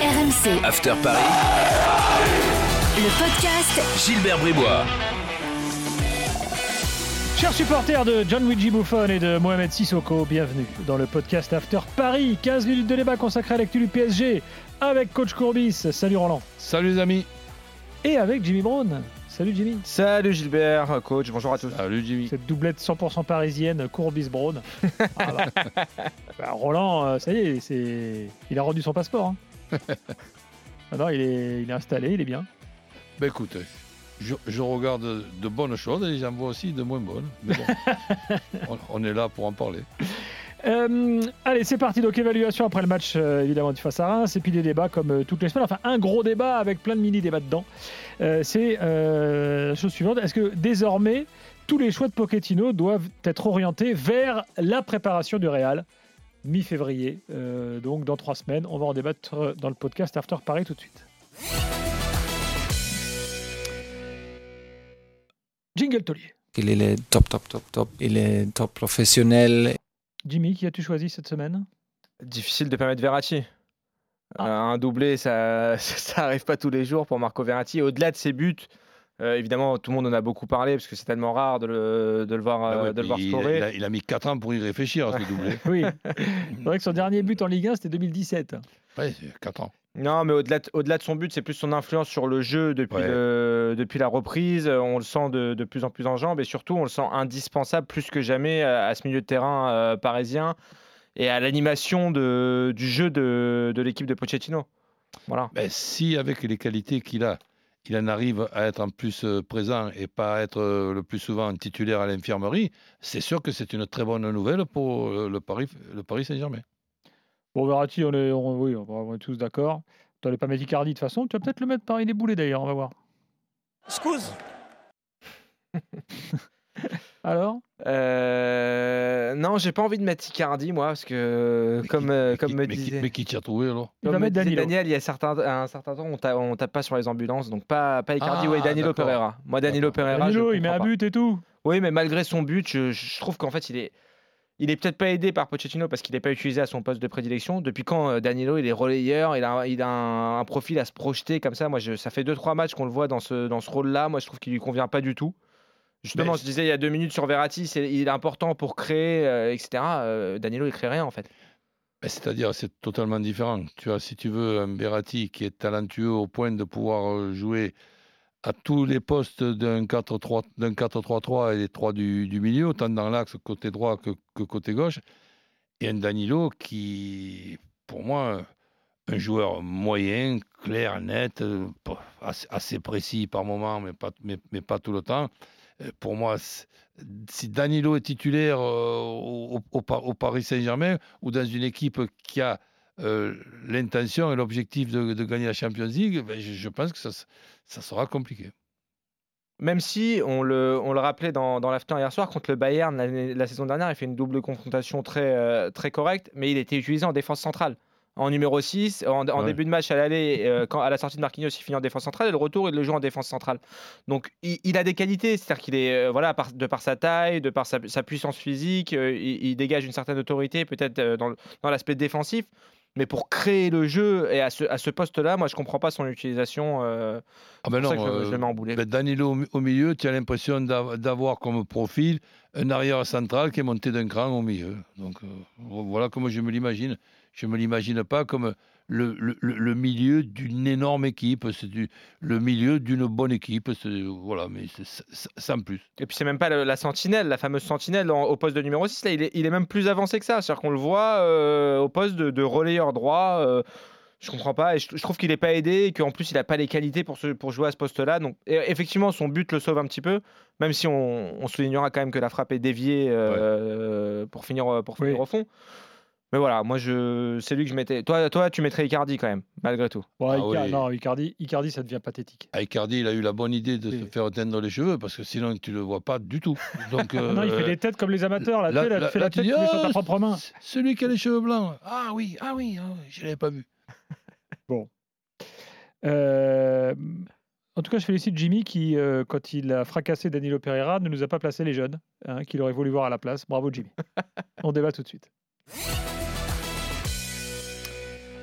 RMC. After Paris. Le podcast Gilbert Bribois. Chers supporters de John Luigi Buffon et de Mohamed Sissoko, bienvenue dans le podcast After Paris. 15 minutes de débat consacré à l'actu du PSG avec coach Courbis. Salut Roland. Salut les amis. Et avec Jimmy Brown. Salut Jimmy. Salut Gilbert, coach, bonjour à tous. Salut Jimmy. Cette doublette 100% parisienne, Courbis Brown. Voilà. Bah, Roland, euh, ça y est, c'est... il a rendu son passeport. hein. Non, il est... il est installé, il est bien. Ben écoute, je, je regarde de bonnes choses et j'en vois aussi de moins bonnes. Mais bon, on, on est là pour en parler. Euh, allez, c'est parti. Donc, évaluation après le match, euh, évidemment, du face à Reims. Et puis des débats comme euh, toutes les semaines. Enfin, un gros débat avec plein de mini-débats dedans. C'est la chose suivante. Est-ce que désormais, tous les choix de Pochettino doivent être orientés vers la préparation du Real? Mi-février Euh, Donc, dans trois semaines, on va en débattre euh, dans le podcast After Paris tout de suite. Jingle Tollier. Il est top, top, top, top. Il est top professionnel. Jimmy, qui as-tu choisi cette semaine? Difficile de permettre Verratti. Ah. Euh, un doublé, ça ça arrive pas tous les jours pour Marco Verratti. Au-delà de ses buts, euh, évidemment, tout le monde en a beaucoup parlé parce que c'est tellement rare de le, de le voir, Ah euh, ouais, de le voir il, scorer. il a, il a mis 4 ans pour y réfléchir à ce doublé. Oui. c'est vrai que son dernier but en Ligue 1, c'était 2017. Ouais, 4 ans. Non, mais au-delà de, au-delà de son but, c'est plus son influence sur le jeu depuis, Ouais. le- depuis la reprise. Euh, On le sent de, de plus en plus en jambes et surtout, on le sent indispensable plus que jamais à, à ce milieu de terrain euh, parisien et à l'animation de- du jeu de, de l'équipe de Pochettino. Voilà. Ben, si avec les qualités qu'il a, il en arrive à être en plus présent et pas à être le plus souvent titulaire à l'infirmerie, c'est sûr que c'est une très bonne nouvelle pour le Paris, le Paris Saint-Germain. Bon, Verratti, on est, on- oui, on est tous d'accord. Tu n'allais pas mettre Icardi de toute façon. Tu vas peut-être le mettre par il est boulé d'ailleurs, on va voir. Alors? Euh, non, j'ai pas envie de mettre Icardi, moi, parce que Mais comme, qui- euh, comme qui- me mais qui- disait, mais qui t'y a trouvé alors Il comme va me disait. Daniel, il y a certains, un certain temps, on, ta- on tape pas sur les ambulances, donc pas, pas Icardi, Ah, ouais, Danilo. Pereira. Moi, Danilo. Pereira, Danilo, je il met un but et tout. Oui, mais malgré son but, je, je trouve qu'en fait, il est, il est peut-être pas aidé par Pochettino parce qu'il n'est pas utilisé à son poste de prédilection. Depuis quand euh, Danilo, il est relayeur, il a, il a un, un profil à se projeter comme ça? Moi, je, ça fait 2-3 matchs qu'on le voit dans ce, dans ce rôle-là. Moi, je trouve qu'il lui convient pas du tout. Justement, Mais- je disais il y a deux minutes sur Verratti, c'est, il est important pour créer, euh, etc. Euh, Danilo, il crée rien en fait. Ben, C'est-à-dire, c'est totalement différent. Tu as, si tu veux, un Berratti qui est talentueux au point de pouvoir euh, jouer à tous les postes d'un 4-3 d'un 4-3-3 et les trois du, du milieu, autant dans l'axe côté droit que, que côté gauche, et un Danilo qui, pour moi, un joueur moyen, clair, net, assez, assez précis par moment, mais pas, mais, mais pas tout le temps. Euh, Pour moi, si Danilo est titulaire euh, au, au- au Par- au Paris Saint-Germain ou dans une équipe qui a euh, l'intention et l'objectif de, gagner la Champions League, ben, je, pense que ça, sera compliqué. Même si on le, rappelait dans, dans l'after hier soir, contre le Bayern la saison dernière, il fait une double confrontation très, très correcte, mais il était utilisé en défense centrale. En numéro 6, en, en Ouais. début de match à l'aller, euh, quand, à la sortie de Marquinhos, il finit en défense centrale, et le retour, il le joue en défense centrale. Donc il, il a des qualités, c'est-à-dire qu'il est, euh, voilà, par- de par sa taille, de par sa, sa puissance physique, euh, il, il dégage une certaine autorité, peut-être dans, l'aspect défensif. Mais pour créer le jeu et à ce, à ce poste-là, moi je comprends pas son utilisation. euh, Ah ben pour ça non, que je, je le mets en boulet. ben, Danilo au, mi- au milieu, tu as l'impression d'av- d'avoir comme profil un arrière central qui est monté d'un cran au milieu. Donc euh, voilà comment je me l'imagine. Je ne me l'imagine pas comme le, le- le- le milieu d'une énorme équipe. C'est du- le milieu d'une bonne équipe. c'est- Voilà, mais sans plus. Et puis c'est même pas le- la sentinelle, la fameuse sentinelle en- au poste de numéro 6, là, il est, il est même plus avancé que ça. C'est-à-dire qu'on le voit euh, au poste de, de relayeur droit. euh, je comprends pas. Et je, je trouve qu'il n'est pas aidé et qu'en plus il n'a pas les qualités pour, se- pour jouer à ce poste-là. Donc et effectivement, son but le sauve un petit peu, même si on, on soulignera quand même que la frappe est déviée euh, pour finir, pour finir Oui. au fond. Mais voilà, moi je, c'est lui que je mettais. Toi, toi, tu mettrais Icardi quand même, malgré tout. Bon, Ah oui. Non, Icardi, Icardi, ça devient pathétique. Ah, Icardi, il a eu la bonne idée de Oui. se faire teindre les cheveux parce que sinon tu ne le vois pas du tout. Donc, non, il fait euh, des têtes comme les amateurs. Là, sais, là, là- tu fais la tête dis, mets sur ta Ah, propre main. Celui qui a les cheveux blancs. Ah oui, ah oui, ah oui, je ne l'avais pas vu. Euh, en tout cas, je félicite Jimmy qui, euh, quand il a fracassé Danilo Pereira, ne nous a pas placé les jeunes hein, qu'il aurait voulu voir à la place. Bravo Jimmy. On débat tout de suite.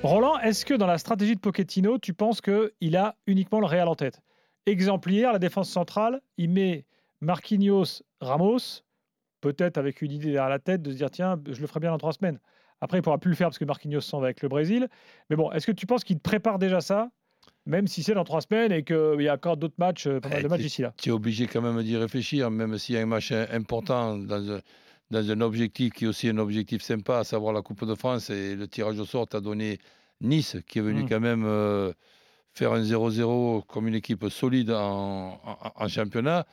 Roland, est-ce que dans la stratégie de Pochettino, tu penses qu'il a uniquement le Real en tête? Exemple hier, la défense centrale, il met Marquinhos, Ramos, peut-être avec une idée derrière la tête de se dire tiens, je le ferai bien dans trois semaines. Après, il ne pourra plus le faire parce que Marquinhos s'en va avec le Brésil. Mais bon, est-ce que tu penses qu'il prépare déjà ça même si c'est dans trois semaines et qu'il y a encore d'autres matchs, euh, pas mal de matchs ici là? Tu es obligé quand même d'y réfléchir, même s'il y a un match important dans un, dans un objectif qui est aussi un objectif sympa, à savoir la Coupe de France et le tirage au sort a donné Nice, qui est venu Mm. quand même euh, faire un 0-0 comme une équipe solide en, en- en championnat.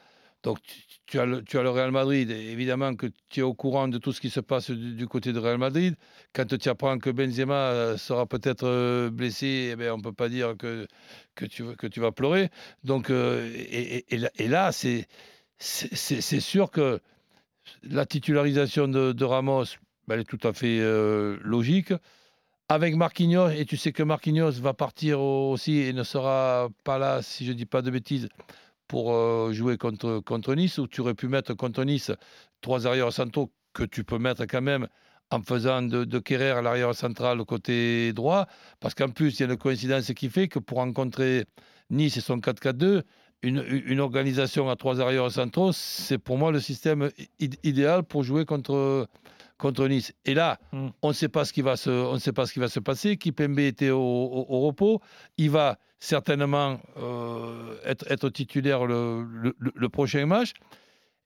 Donc tu, tu as le, tu as le Real Madrid, et évidemment que tu es au courant de tout ce qui se passe du, du côté de Real Madrid. Quand tu apprends que Benzema euh, sera peut-être euh, blessé, eh ben, on ne peut pas dire que, que, tu, que tu vas pleurer. Donc, euh, et, et- et là- c'est sûr que la titularisation de, de Ramos, ben, elle est tout à fait euh, logique. Avec Marquinhos, et tu sais que Marquinhos va partir au- aussi et ne sera pas là, si je ne dis pas de bêtises, pour euh, jouer contre, contre Nice, où tu aurais pu mettre contre Nice trois arrières centraux que tu peux mettre quand même en faisant de, de Kerrer l'arrière central côté droit, parce qu'en plus, il y a une coïncidence qui fait que pour rencontrer Nice et son 4-4-2, une, une organisation à trois arrières centraux, c'est pour moi le système idéal pour jouer contre, contre Nice. Et là, Mm. on ne sait pas ce qui va se, on sait pas ce qui va se passer. Kipembe était au, au- au repos. Il va certainement euh, être, être titulaire le, le- le- le prochain match.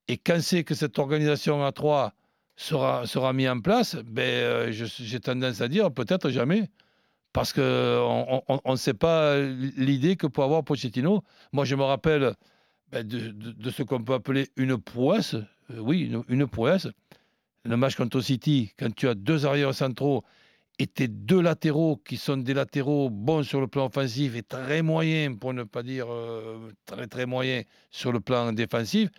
Et quand c'est que cette organisation à 3 sera, sera mise en place, ben, euh, j'ai tendance à dire peut-être jamais. Parce qu'on ne sait pas l'idée que peut avoir Pochettino. Moi, je me rappelle ben, de ce qu'on peut appeler une prouesse. Euh, oui, une, une prouesse. Le match contre City, quand tu as deux arrières centraux et tes deux latéraux qui sont des latéraux bons sur le plan offensif et très moyens, pour ne pas dire euh, très très moyens sur le plan défensif,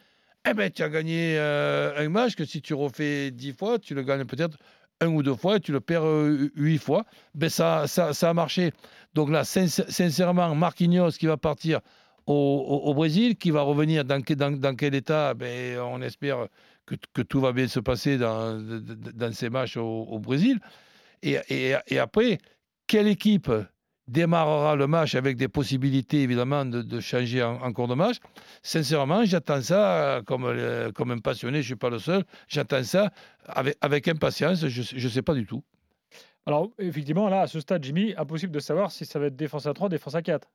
eh ben, tu as gagné euh, un match que si tu refais dix fois, tu le gagnes peut-être un ou deux fois et tu le perds euh, huit fois. Ben, ça, ça, a marché. Donc là, sincè- sincèrement, Marquinhos qui va partir au, au- Brésil, qui va revenir dans, dans, quel état ben, On espère que, que tout va bien se passer dans, dans ces matchs au, Brésil. Et- et après, quelle équipe démarrera le match avec des possibilités évidemment de, de changer en, en cours de match Sincèrement, j'attends ça comme, euh, comme un passionné, je ne suis pas le seul, j'attends ça avec, avec impatience, je ne sais pas du tout. Alors, effectivement, là, à ce stade, Jimmy, impossible de savoir si ça va être défense à 3, défense à 4.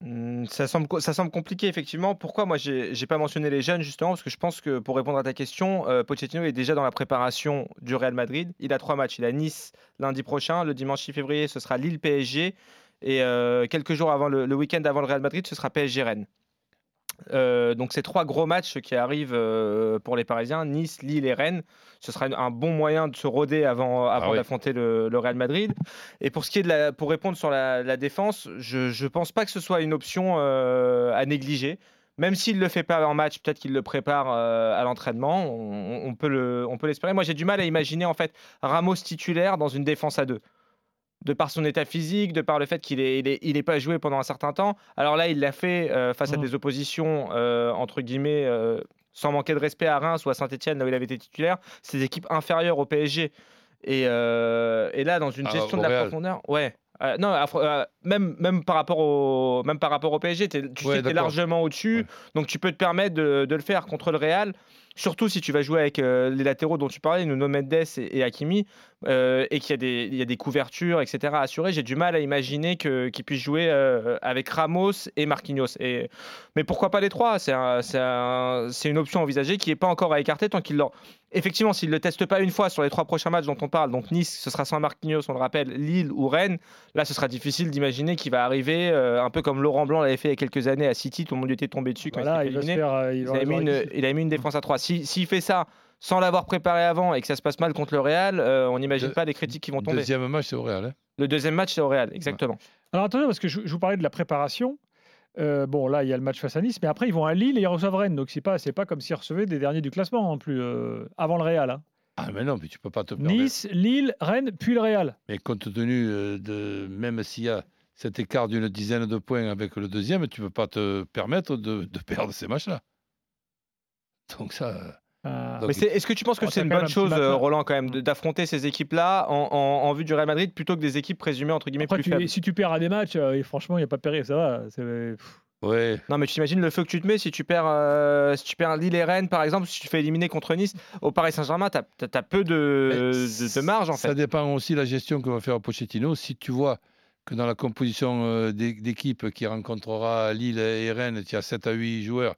Hmm, Ça semble, ça semble compliqué, effectivement. Pourquoi moi, j'ai j'ai pas mentionné les jeunes, justement? Parce que je pense que, pour répondre à ta question, euh, Pochettino est déjà dans la préparation du Real Madrid. Il a trois matchs. Il a Nice lundi prochain. Le dimanche 6 février, ce sera Lille-PSG. Et euh, quelques jours avant le, le week-end avant le Real Madrid, ce sera PSG-Rennes. Euh, donc, ces trois gros matchs qui arrivent euh, pour les Parisiens, Nice, Lille et Rennes, ce sera un bon moyen de se roder avant, avant oui. d'affronter le, le Real Madrid. Et pour ce qui est de la, pour répondre sur la, la défense, je ne pense pas que ce soit une option euh, à négliger. Même s'il ne le fait pas en match, peut-être qu'il le prépare à l'entraînement. On, on peut le- on peut l'espérer. Moi, j'ai du mal à imaginer en fait Ramos titulaire dans une défense à deux. De par son état physique, de par le fait qu'il n'est il est, il est pas joué pendant un certain temps. Alors là, il l'a fait euh, face à Mhm. des oppositions, euh, entre guillemets, euh, sans manquer de respect à Reims ou à Saint-Etienne, là où il avait été titulaire. Des équipes inférieures au PSG. Et, et là, dans une Ah, gestion de la Real. profondeur, ouais. Non, même, même, par rapport au, même par rapport au PSG, tu Ouais, sais que tu es largement au-dessus. Ouais. Donc tu peux te permettre de, de le faire contre le Real. Surtout si tu vas jouer avec euh, les latéraux dont tu parlais, Nuno Mendes et, et Hakimi, euh, et qu'il y, a des- il y a des couvertures, etc. à assurer. J'ai du mal à imaginer que- qu'il puisse jouer euh, avec Ramos et Marquinhos. Et, mais pourquoi pas les trois? C'est un- c'est un- c'est une option envisagée qui n'est pas encore à écarter tant qu'il leur. Effectivement, s'il ne le teste pas une fois sur les trois prochains matchs dont on parle, donc Nice, ce sera sans Marquinhos, on le rappelle, Lille ou Rennes, là ce sera difficile d'imaginer qu'il va arriver un peu comme Laurent Blanc l'avait fait il y a quelques années à City, tout le monde était tombé dessus quand Voilà, il il s'était va se éliminé. faire. il Il va avait, mis une, une- il avait mis une défense à 3. S'il s'il fait ça sans l'avoir préparé avant et que ça se passe mal contre le Real, euh, on n'imagine pas les critiques qui vont tomber. Deuxième match, c'est au Real. hein. Le deuxième match, c'est au Real, exactement. Alors attention, parce que je, je vous parlais de la préparation. Euh, bon, là, il y a le match face à Nice, mais après, ils vont à Lille et ils reçoivent Rennes. Donc, c'est pas, c'est pas comme s'ils recevaient des derniers du classement non plus, euh, avant le Real. hein. Ah, mais non, mais tu peux pas te permettre. Nice, Lille, Rennes, puis le Real. Mais compte tenu de, même s'il y a cet écart d'une dizaine de points avec le deuxième, tu ne peux pas te permettre de, de perdre ces matchs-là. Donc ça, euh, Donc, Mais c'est- est-ce que tu penses que Oh, c'est une bonne chose, euh. Roland, quand même, d'affronter ces équipes-là en, en- en vue du Real Madrid plutôt que des équipes présumées entre guillemets Après, plus tu- faibles? si tu perds à des matchs, euh, et franchement, il n'y a pas de péril, ça va. Ouais. Non, mais tu imagines le feu que tu te mets si tu perds, euh, si tu perds Lille et Rennes, par exemple, si tu te fais éliminer contre Nice au Paris Saint-Germain, tu as, peu de, Mais de, de marge en Ça fait. dépend aussi de la gestion que va faire Pochettino. Si tu vois que dans la composition euh, d'é- d'équipe qui rencontrera Lille et Rennes, tu as 7 à 8 joueurs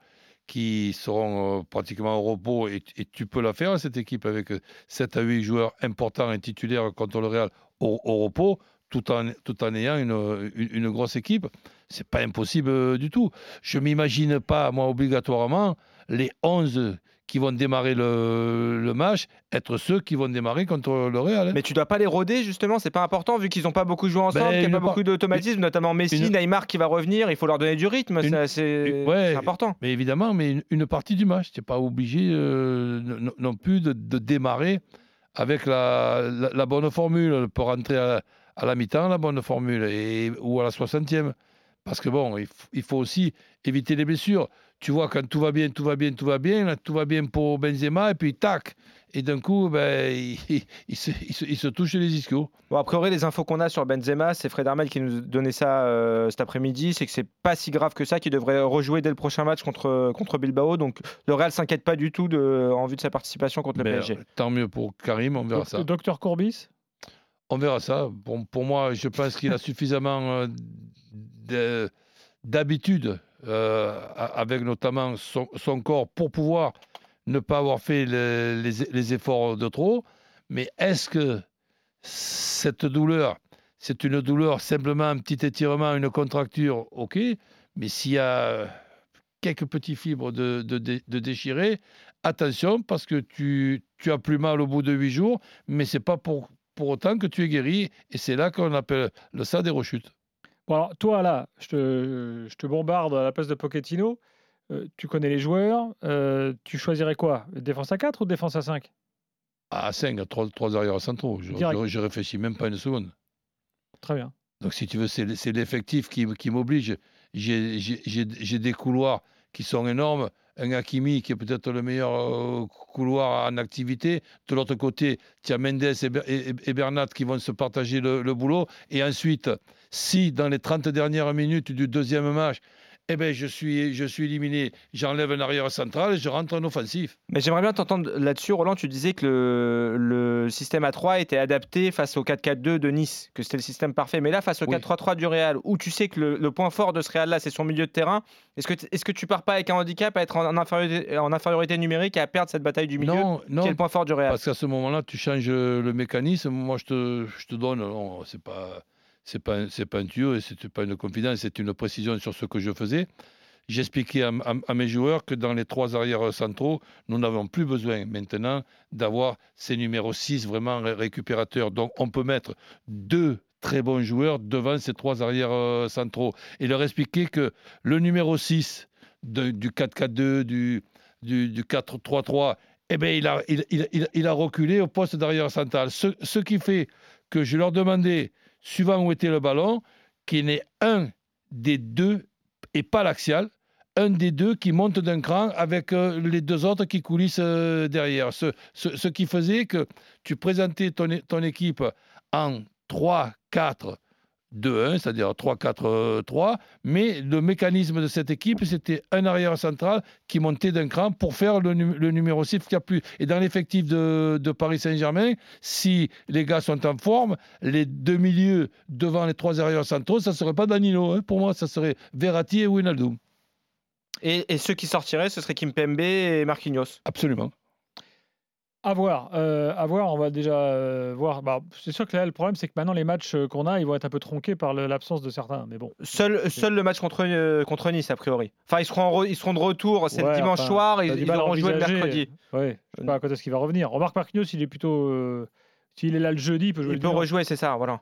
qui seront euh, pratiquement au repos et, tu peux la faire, cette équipe, avec euh, 7 à 8 joueurs importants et titulaires contre le Real au, repos, tout en, tout en ayant une, une- une grosse équipe. C'est pas impossible euh, du tout. Je m'imagine pas, moi, obligatoirement, les 11 qui vont démarrer le, le match être ceux qui vont démarrer contre le Real. hein. Mais tu dois pas les roder justement, c'est pas important vu qu'ils n'ont pas beaucoup joué ensemble, Ben, qu'il n'y a pas par- beaucoup d'automatisme, notamment Messi, une- Neymar qui va revenir, il faut leur donner du rythme, Une- c'est ouais. important. Mais évidemment, mais une, une partie du match. Tu n'es pas obligé euh, non, non plus de, de démarrer avec la, la- la bonne formule. Peut rentrer à, à la mi-temps, la bonne formule, et, ou à la 60e. Parce que bon, il faut aussi éviter les blessures. Tu vois, quand tout va bien, tout va bien, tout va bien, là, tout va bien pour Benzema, et puis tac, et d'un coup, ben, il, il se, il se- il se touche les ischios. Bon, a priori, les infos qu'on a sur Benzema, c'est Fred Armel qui nous donnait ça euh, cet après-midi, c'est que c'est pas si grave que ça, qu'il devrait rejouer dès le prochain match contre, contre Bilbao. Donc le Real s'inquiète pas du tout de, en vue de sa participation contre le Mais, PSG. euh, tant mieux pour Karim, on verra ça. Docteur Courbis On verra ça. Pour, pour moi, je pense qu'il a suffisamment euh, de- d'habitude, euh, avec notamment son, corps, pour pouvoir ne pas avoir fait le- les, efforts de trop. Mais est-ce que cette douleur, c'est une douleur simplement un petit étirement, une contracture? Ok. Mais s'il y a quelques petits fibres de, de, de déchirer, attention parce que tu, tu as plus mal au bout de huit jours, mais c'est pas pour, pour autant que tu es guéri. Et c'est là qu'on appelle le ça des rechutes. Bon, alors, toi, là, je te, je te bombarde à la place de Pochettino. Euh, tu connais les joueurs. euh, tu choisirais quoi? Défense à 4 ou défense à 5 À 5, à 3, trois arrières centraux. Je, je, je réfléchis même pas une seconde. Très bien. Donc, si tu veux, c'est l'effectif qui, qui m'oblige. J'ai des couloirs qui sont énormes. Un Hakimi qui est peut-être le meilleur euh, couloir en activité. De l'autre côté, tu as Mendes et, Ber- et- et Bernat qui vont se partager le, le boulot. Et ensuite, si dans les 30 dernières minutes du deuxième match, eh ben, je, suis, je suis éliminé, j'enlève un arrière central et je rentre en offensif. Mais j'aimerais bien t'entendre là-dessus, Roland. Tu disais que le, le système A3 était adapté face au 4-4-2 de Nice, que c'était le système parfait. Mais là, face au Oui. 4-3-3 du Real, où tu sais que le, le point fort de ce Real-là, c'est son milieu de terrain, est-ce que, est-ce que tu pars pas avec un handicap à être en, en infériorité, en infériorité numérique et à perdre cette bataille du milieu? Non, Quel est non, le point fort du Real Parce qu'à ce moment-là, tu changes le mécanisme. Moi, je te, je te donne. Non, c'est pas, c'est pas, c'est pas un tuyau et c'est pas une confidence. C'est une précision sur ce que je faisais. J'expliquais à, mes joueurs que dans les trois arrières centraux, nous n'avons plus besoin maintenant d'avoir ces numéros 6 vraiment ré- récupérateurs. Donc, on peut mettre deux très bons joueurs devant ces trois arrières euh, centraux et leur expliquer que le numéro 6 de- du 4-4-2, du, du, du 4-3-3, eh ben, il, a, il, a reculé au poste d'arrière central. Ce, ce qui fait que je leur demandais, suivant où était le ballon, qu'il ait un des deux, et pas l'axial, un des deux qui monte d'un cran avec euh, les deux autres qui coulissent euh, derrière. Ce, ce- ce qui faisait que tu présentais ton, ton équipe en 3, 4, 2, 1, c'est-à-dire 3, 4, euh, 3, mais le mécanisme de cette équipe, c'était un arrière central qui montait d'un cran pour faire le, nu- le numéro 6 qui a plus. Et dans l'effectif de, de Paris Saint-Germain, si les gars sont en forme, les deux milieux devant les trois arrières centraux, ça ne serait pas Danilo. hein. Pour moi, ça serait Verratti et Wijnaldum. et, et ceux qui sortiraient, ce serait Kimpembe et Marquinhos. Absolument. À voir, euh, à voir, on va déjà euh, voir. Bah, c'est sûr que là, le problème, c'est que maintenant, les matchs euh, qu'on a, ils vont être un peu tronqués par l'absence de certains. Mais bon, Seul, seul le match contre, euh, contre Nice, a priori. Enfin, ils seront, re- ils seront de retour, c'est le dimanche enfin, soir, t'as ils, auront joué le mercredi. ouais, je sais pas quand est-ce qu'il va revenir. Remarque Marquinhos, il est plutôt. S'il est là le jeudi, il peut jouer Il peut rejouer, c'est ça, voilà.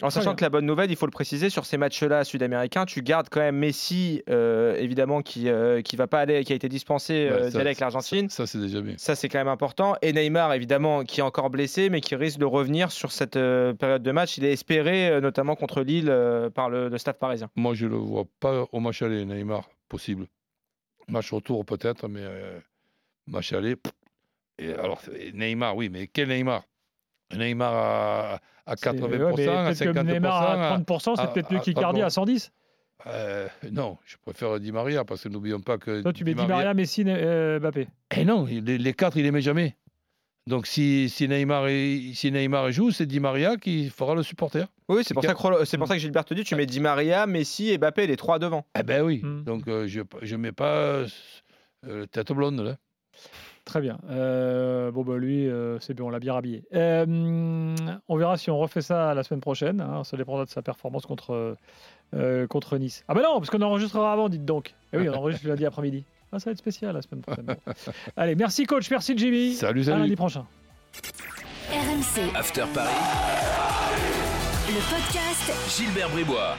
En sachant que la bonne nouvelle, il faut le préciser, sur ces matchs-là sud-américains, tu gardes quand même Messi, euh, évidemment, qui euh, qui va pas aller, qui a été dispensé euh, Ouais, d'y ça- aller avec l'Argentine. Ça, c'est déjà bien. Ça, c'est quand même important. Et Neymar, évidemment, qui est encore blessé, mais qui risque de revenir sur cette euh, période de match. Il est espéré, euh, notamment contre Lille, euh, par le, le staff parisien. Moi, je ne le vois pas au match aller, Neymar, possible. Match retour peut-être, mais euh, Match aller. Et alors, Neymar, oui, mais quel Neymar? Neymar à, à C'est- 80%, ouais, à peut-être que 50%. Neymar à à- 30%, c'est peut-être mieux qu'Icardi à 110. Euh, non, je préfère Di Maria parce que n'oublions pas que. Toi, tu mets Di Maria, Messi, euh, Mbappé. Eh non, les, les quatre, il les met jamais. Donc si, si, Neymar, si Neymar joue, c'est Di Maria qui fera le supporter. Oui, c'est pour, ça que, c'est pour Mm. ça que Gilbert te dit tu mets Di Maria, Messi et Mbappé, les trois devant. Eh ben oui. Mm. Donc euh, je ne mets pas euh, tête blonde là. Très bien. Euh, bon, bah lui, euh, c'est bon, on l'a bien rhabillé. Euh, on verra si on refait ça la semaine prochaine. hein, ça dépendra de sa performance contre, euh, contre Nice. Ah, bah non, parce qu'on enregistrera avant, dites donc. Eh oui, on enregistre le lundi après-midi. Ah, ça va être spécial la semaine prochaine. Bon. Allez, merci coach, merci Jimmy. Salut, À salut. lundi prochain. RMC, After Paris, le podcast Gilbert Bribois.